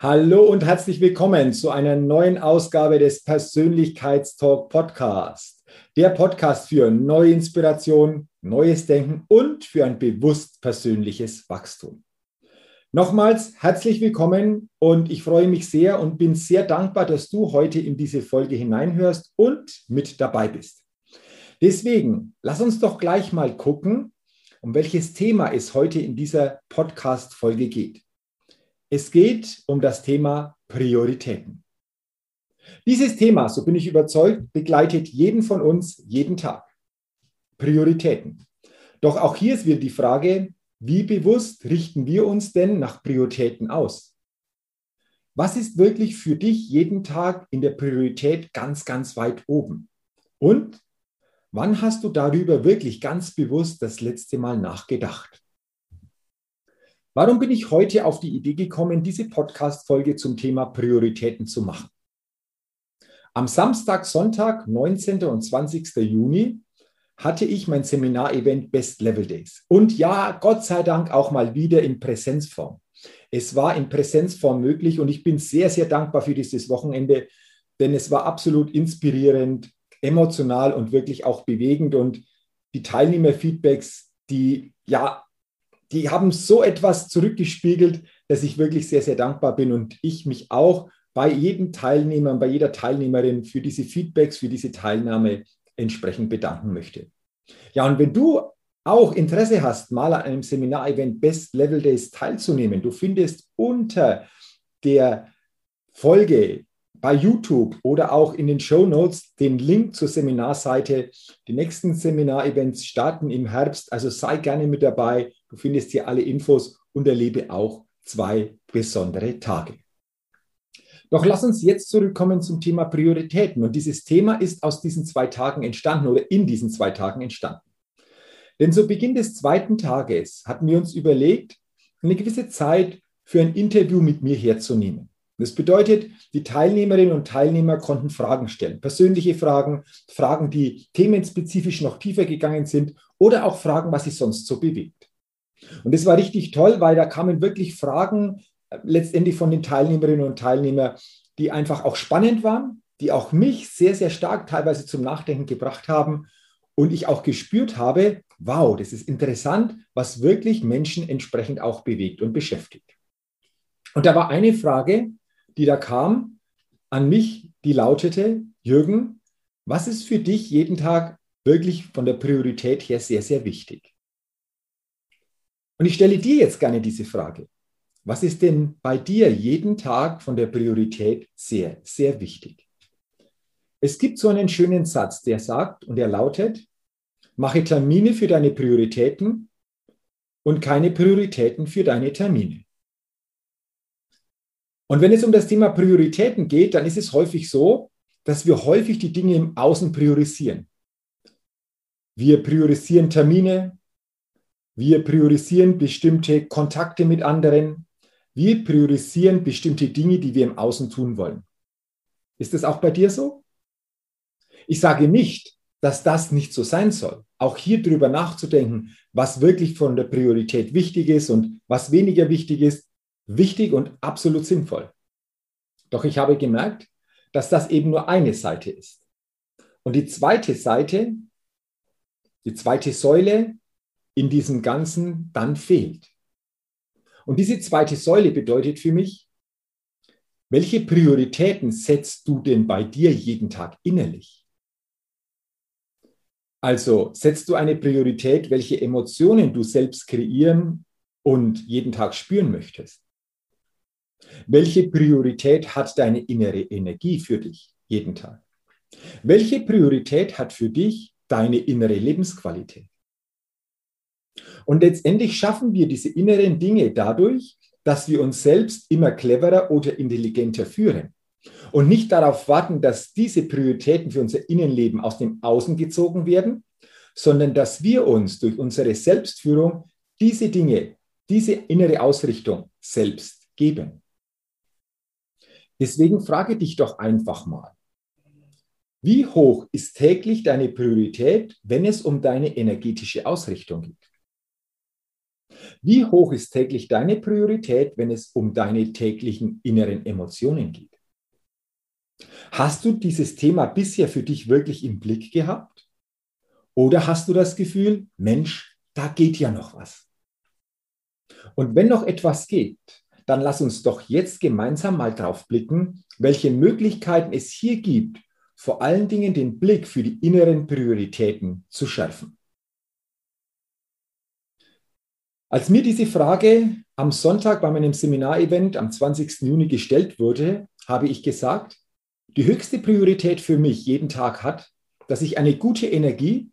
Hallo und herzlich willkommen zu einer neuen Ausgabe des Persönlichkeitstalk Podcast. Der Podcast für neue Inspiration, neues Denken und für ein bewusst persönliches Wachstum. Nochmals herzlich willkommen und ich freue mich sehr und bin sehr dankbar, dass du heute in diese Folge hineinhörst und mit dabei bist. Deswegen, lass uns doch gleich mal gucken, um welches Thema es heute in dieser Podcast-Folge geht. Es geht um das Thema Prioritäten. Dieses Thema, so bin ich überzeugt, begleitet jeden von uns jeden Tag. Prioritäten. Doch auch hier ist wieder die Frage, wie bewusst richten wir uns denn nach Prioritäten aus? Was ist wirklich für dich jeden Tag in der Priorität ganz, ganz weit oben? Und wann hast du darüber wirklich ganz bewusst das letzte Mal nachgedacht? Warum bin ich heute auf die Idee gekommen, diese Podcast-Folge zum Thema Prioritäten zu machen? Am Samstag, Sonntag, 19. und 20. Juni hatte ich mein Seminarevent Best Level Days. Und ja, Gott sei Dank auch mal wieder in Präsenzform. Es war in Präsenzform möglich und ich bin sehr, sehr dankbar für dieses Wochenende, denn es war absolut inspirierend, emotional und wirklich auch bewegend und die Teilnehmerfeedbacks, die ja die haben so etwas zurückgespiegelt, dass ich wirklich sehr, sehr dankbar bin und ich mich auch bei jedem Teilnehmer, bei jeder Teilnehmerin für diese Feedbacks, für diese Teilnahme entsprechend bedanken möchte. Ja, und wenn du auch Interesse hast, mal an einem Seminarevent Best Level Days teilzunehmen, du findest unter der Folge bei YouTube oder auch in den Show Notes den Link zur Seminarseite. Die nächsten Seminarevents starten im Herbst, also sei gerne mit dabei. Du findest hier alle Infos und erlebe auch zwei besondere Tage. Doch lass uns jetzt zurückkommen zum Thema Prioritäten. Und dieses Thema ist aus diesen zwei Tagen entstanden oder in diesen zwei Tagen entstanden. Denn zu Beginn des zweiten Tages hatten wir uns überlegt, eine gewisse Zeit für ein Interview mit mir herzunehmen. Das bedeutet, die Teilnehmerinnen und Teilnehmer konnten Fragen stellen, persönliche Fragen, Fragen, die themenspezifisch noch tiefer gegangen sind oder auch Fragen, was sie sonst so bewegt. Und das war richtig toll, weil da kamen wirklich Fragen äh, letztendlich von den Teilnehmerinnen und Teilnehmern, die einfach auch spannend waren, die auch mich sehr, sehr stark teilweise zum Nachdenken gebracht haben und ich auch gespürt habe, wow, das ist interessant, was wirklich Menschen entsprechend auch bewegt und beschäftigt. Und da war eine Frage, die da kam an mich, die lautete, Jürgen, was ist für dich jeden Tag wirklich von der Priorität her sehr, sehr wichtig? Und ich stelle dir jetzt gerne diese Frage. Was ist denn bei dir jeden Tag von der Priorität sehr, sehr wichtig? Es gibt so einen schönen Satz, der sagt und der lautet, mache Termine für deine Prioritäten und keine Prioritäten für deine Termine. Und wenn es um das Thema Prioritäten geht, dann ist es häufig so, dass wir häufig die Dinge im Außen priorisieren. Wir priorisieren Termine, wir priorisieren bestimmte Kontakte mit anderen, wir priorisieren bestimmte Dinge, die wir im Außen tun wollen. Ist das auch bei dir so? Ich sage nicht, dass das nicht so sein soll. Auch hier drüber nachzudenken, was wirklich von der Priorität wichtig ist und was weniger wichtig ist, wichtig und absolut sinnvoll. Doch ich habe gemerkt, dass das eben nur eine Seite ist. Und die zweite Seite, die zweite Säule in diesem Ganzen dann fehlt. Und diese zweite Säule bedeutet für mich, Welche Prioritäten setzt du denn bei dir jeden Tag innerlich? Also setzt du eine Priorität, welche Emotionen du selbst kreieren und jeden Tag spüren möchtest? Welche Priorität hat deine innere Energie für dich jeden Tag? Welche Priorität hat für dich deine innere Lebensqualität? Und letztendlich schaffen wir diese inneren Dinge dadurch, dass wir uns selbst immer cleverer oder intelligenter führen und nicht darauf warten, dass diese Prioritäten für unser Innenleben aus dem Außen gezogen werden, sondern dass wir uns durch unsere Selbstführung diese Dinge, diese innere Ausrichtung selbst geben. Deswegen frage dich doch einfach mal, wie hoch ist täglich deine Priorität, wenn es um deine energetische Ausrichtung geht? Wie hoch ist täglich deine Priorität, wenn es um deine täglichen inneren Emotionen geht? Hast du dieses Thema bisher für dich wirklich im Blick gehabt? Oder hast du das Gefühl, Mensch, da geht ja noch was? Und wenn noch etwas geht, dann lass uns doch jetzt gemeinsam mal drauf blicken, welche Möglichkeiten es hier gibt, vor allen Dingen den Blick für die inneren Prioritäten zu schärfen. Als mir diese Frage am Sonntag bei meinem Seminarevent am 20. Juni gestellt wurde, habe ich gesagt, die höchste Priorität für mich jeden Tag hat, dass ich eine gute Energie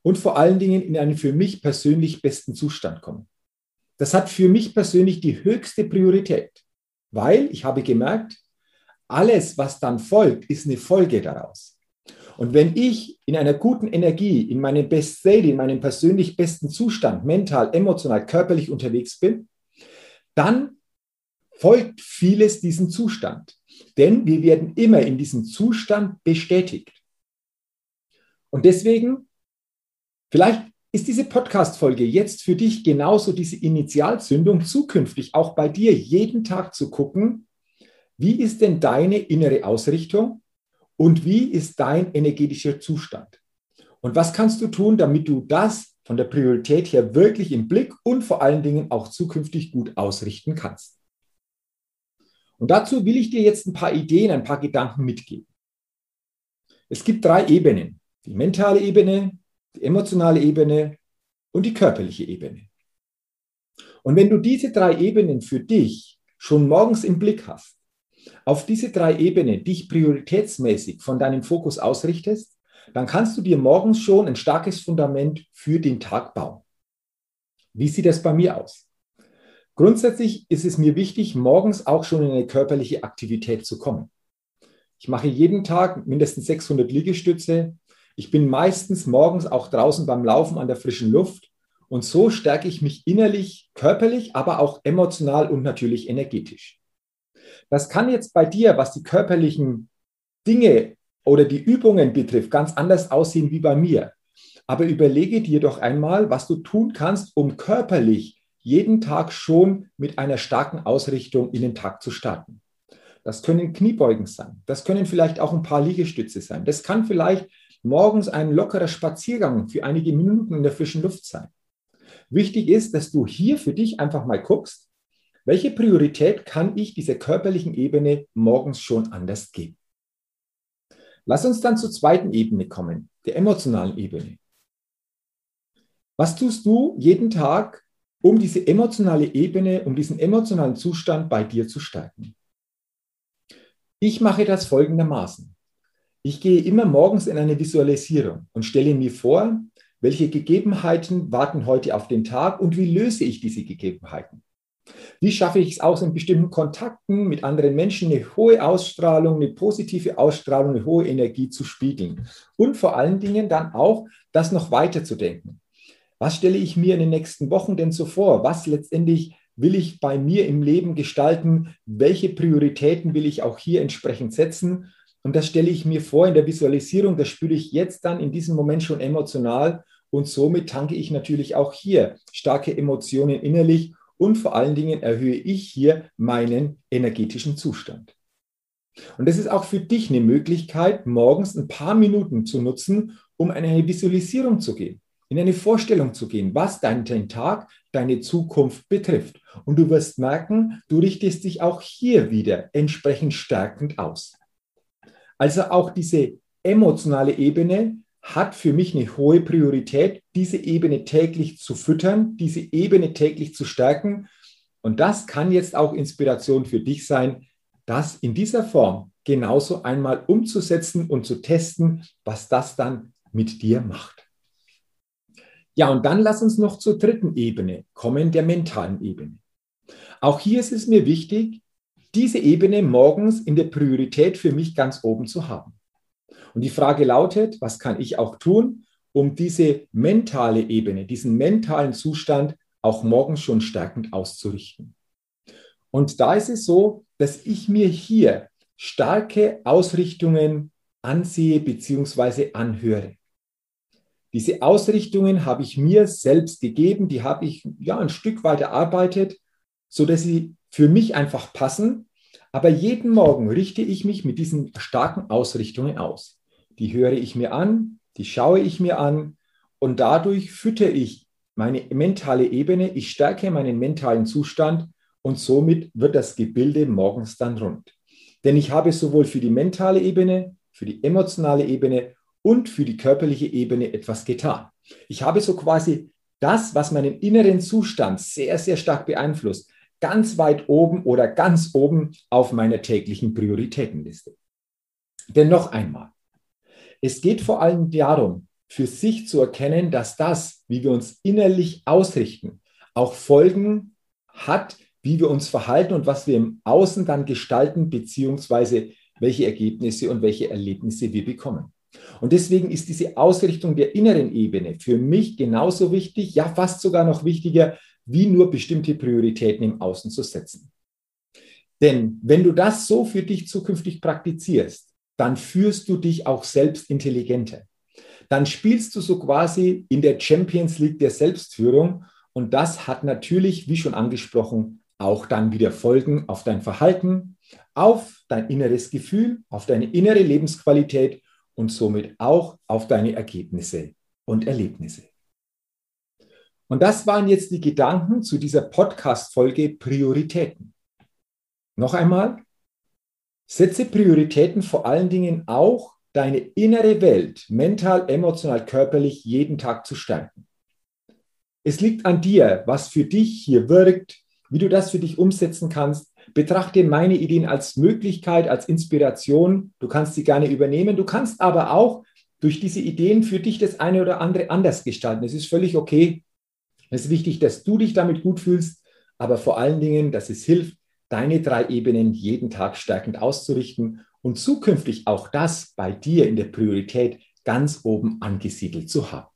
und vor allen Dingen in einen für mich persönlich besten Zustand komme. Das hat für mich persönlich die höchste Priorität, weil ich habe gemerkt, alles, was dann folgt, ist eine Folge daraus. Und wenn ich in einer guten Energie, in meinem Best State, in meinem persönlich besten Zustand, mental, emotional, körperlich unterwegs bin, dann folgt vieles diesem Zustand. Denn wir werden immer in diesem Zustand bestätigt. Und deswegen, vielleicht ist diese Podcast-Folge jetzt für dich genauso diese Initialzündung, zukünftig auch bei dir jeden Tag zu gucken, wie ist denn deine innere Ausrichtung? Und wie ist dein energetischer Zustand? Und was kannst du tun, damit du das von der Priorität her wirklich im Blick und vor allen Dingen auch zukünftig gut ausrichten kannst? Und dazu will ich dir jetzt ein paar Ideen, ein paar Gedanken mitgeben. Es gibt drei Ebenen. Die mentale Ebene, die emotionale Ebene und die körperliche Ebene. Und wenn du diese drei Ebenen für dich schon morgens im Blick hast, auf diese drei Ebenen dich prioritätsmäßig von deinem Fokus ausrichtest, dann kannst du dir morgens schon ein starkes Fundament für den Tag bauen. Wie sieht das bei mir aus? Grundsätzlich ist es mir wichtig, morgens auch schon in eine körperliche Aktivität zu kommen. Ich mache jeden Tag mindestens 600 Liegestütze. Ich bin meistens morgens auch draußen beim Laufen an der frischen Luft. Und so stärke ich mich innerlich, körperlich, aber auch emotional und natürlich energetisch. Das kann jetzt bei dir, was die körperlichen Dinge oder die Übungen betrifft, ganz anders aussehen wie bei mir. Aber überlege dir doch einmal, was du tun kannst, um körperlich jeden Tag schon mit einer starken Ausrichtung in den Tag zu starten. Das können Kniebeugen sein. Das können vielleicht auch ein paar Liegestütze sein. Das kann vielleicht morgens ein lockerer Spaziergang für einige Minuten in der frischen Luft sein. Wichtig ist, dass du hier für dich einfach mal guckst, welche Priorität kann ich dieser körperlichen Ebene morgens schon anders geben? Lass uns dann zur zweiten Ebene kommen, der emotionalen Ebene. Was tust du jeden Tag, um diese emotionale Ebene, um diesen emotionalen Zustand bei dir zu stärken? Ich mache das folgendermaßen. Ich gehe immer morgens in eine Visualisierung und stelle mir vor, welche Gegebenheiten warten heute auf den Tag und wie löse ich diese Gegebenheiten. Wie schaffe ich es aus, in bestimmten Kontakten mit anderen Menschen eine hohe Ausstrahlung, eine positive Ausstrahlung, eine hohe Energie zu spiegeln? Und vor allen Dingen dann auch, das noch weiterzudenken. Was stelle ich mir in den nächsten Wochen denn so vor? Was letztendlich will ich bei mir im Leben gestalten? Welche Prioritäten will ich auch hier entsprechend setzen? Und das stelle ich mir vor in der Visualisierung, das spüre ich jetzt dann in diesem Moment schon emotional. Und somit tanke ich natürlich auch hier starke Emotionen innerlich und vor allen Dingen erhöhe ich hier meinen energetischen Zustand. Und das ist auch für dich eine Möglichkeit, morgens ein paar Minuten zu nutzen, um in eine Visualisierung zu gehen, in eine Vorstellung zu gehen, was dein, dein Tag deine Zukunft betrifft. Und du wirst merken, du richtest dich auch hier wieder entsprechend stärkend aus. Also auch diese emotionale Ebene hat für mich eine hohe Priorität, diese Ebene täglich zu füttern, diese Ebene täglich zu stärken. Und das kann jetzt auch Inspiration für dich sein, das in dieser Form genauso einmal umzusetzen und zu testen, was das dann mit dir macht. Ja, und dann lass uns noch zur dritten Ebene kommen, der mentalen Ebene. Auch hier ist es mir wichtig, diese Ebene morgens in der Priorität für mich ganz oben zu haben. Und die Frage lautet, was kann ich auch tun, um diese mentale Ebene, diesen mentalen Zustand auch morgens schon stärkend auszurichten? Und da ist es so, dass ich mir hier starke Ausrichtungen ansehe bzw. anhöre. Diese Ausrichtungen habe ich mir selbst gegeben, die habe ich ja ein Stück weit erarbeitet, so dass sie für mich einfach passen. Aber jeden Morgen richte ich mich mit diesen starken Ausrichtungen aus. Die höre ich mir an, die schaue ich mir an und dadurch fütter ich meine mentale Ebene, ich stärke meinen mentalen Zustand und somit wird das Gebilde morgens dann rund. Denn ich habe sowohl für die mentale Ebene, für die emotionale Ebene und für die körperliche Ebene etwas getan. Ich habe so quasi das, was meinen inneren Zustand sehr, sehr stark beeinflusst, ganz weit oben oder ganz oben auf meiner täglichen Prioritätenliste. Denn noch einmal, es geht vor allem darum, für sich zu erkennen, dass das, wie wir uns innerlich ausrichten, auch Folgen hat, wie wir uns verhalten und was wir im Außen dann gestalten, beziehungsweise welche Ergebnisse und welche Erlebnisse wir bekommen. Und deswegen ist diese Ausrichtung der inneren Ebene für mich genauso wichtig, ja fast sogar noch wichtiger, wie nur bestimmte Prioritäten im Außen zu setzen. Denn wenn du das so für dich zukünftig praktizierst, dann führst du dich auch selbst intelligenter. Dann spielst du so quasi in der Champions League der Selbstführung und das hat natürlich, wie schon angesprochen, auch dann wieder Folgen auf dein Verhalten, auf dein inneres Gefühl, auf deine innere Lebensqualität und somit auch auf deine Ergebnisse und Erlebnisse. Und das waren jetzt die Gedanken zu dieser Podcast-Folge Prioritäten. Noch einmal, setze Prioritäten vor allen Dingen auch deine innere Welt mental, emotional, körperlich jeden Tag zu stärken. Es liegt an dir, was für dich hier wirkt, wie du das für dich umsetzen kannst Betrachte meine Ideen als Möglichkeit, als Inspiration. Du kannst sie gerne übernehmen. Du kannst aber auch durch diese Ideen für dich das eine oder andere anders gestalten. Es ist völlig okay. Es ist wichtig, dass du dich damit gut fühlst, aber vor allen Dingen, dass es hilft, deine drei Ebenen jeden Tag stärkend auszurichten und zukünftig auch das bei dir in der Priorität ganz oben angesiedelt zu haben.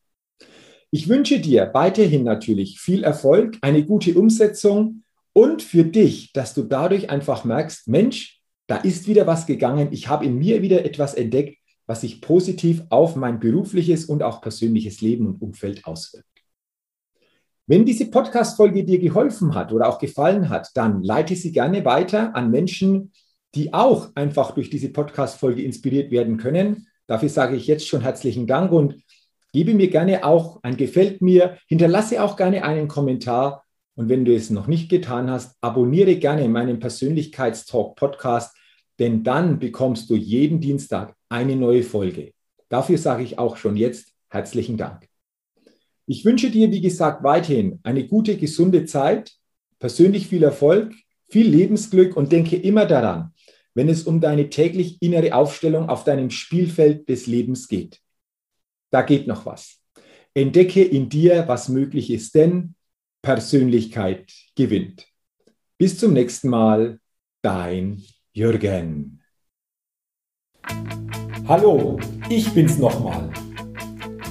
Ich wünsche dir weiterhin natürlich viel Erfolg, eine gute Umsetzung und für dich, dass du dadurch einfach merkst, Mensch, da ist wieder was gegangen, ich habe in mir wieder etwas entdeckt, was sich positiv auf mein berufliches und auch persönliches Leben und Umfeld auswirkt. Wenn diese Podcast-Folge dir geholfen hat oder auch gefallen hat, dann leite sie gerne weiter an Menschen, die auch einfach durch diese Podcast-Folge inspiriert werden können. Dafür sage ich jetzt schon herzlichen Dank und gebe mir gerne auch ein Gefällt mir, hinterlasse auch gerne einen Kommentar und wenn du es noch nicht getan hast, abonniere gerne meinen Persönlichkeitstalk Podcast, denn dann bekommst du jeden Dienstag eine neue Folge. Dafür sage ich auch schon jetzt herzlichen Dank. Ich wünsche dir, wie gesagt, weiterhin eine gute, gesunde Zeit, persönlich viel Erfolg, viel Lebensglück und denke immer daran, wenn es um deine täglich innere Aufstellung auf deinem Spielfeld des Lebens geht. Da geht noch was. Entdecke in dir, was möglich ist, denn Persönlichkeit gewinnt. Bis zum nächsten Mal, dein Jürgen. Hallo, ich bin's nochmal.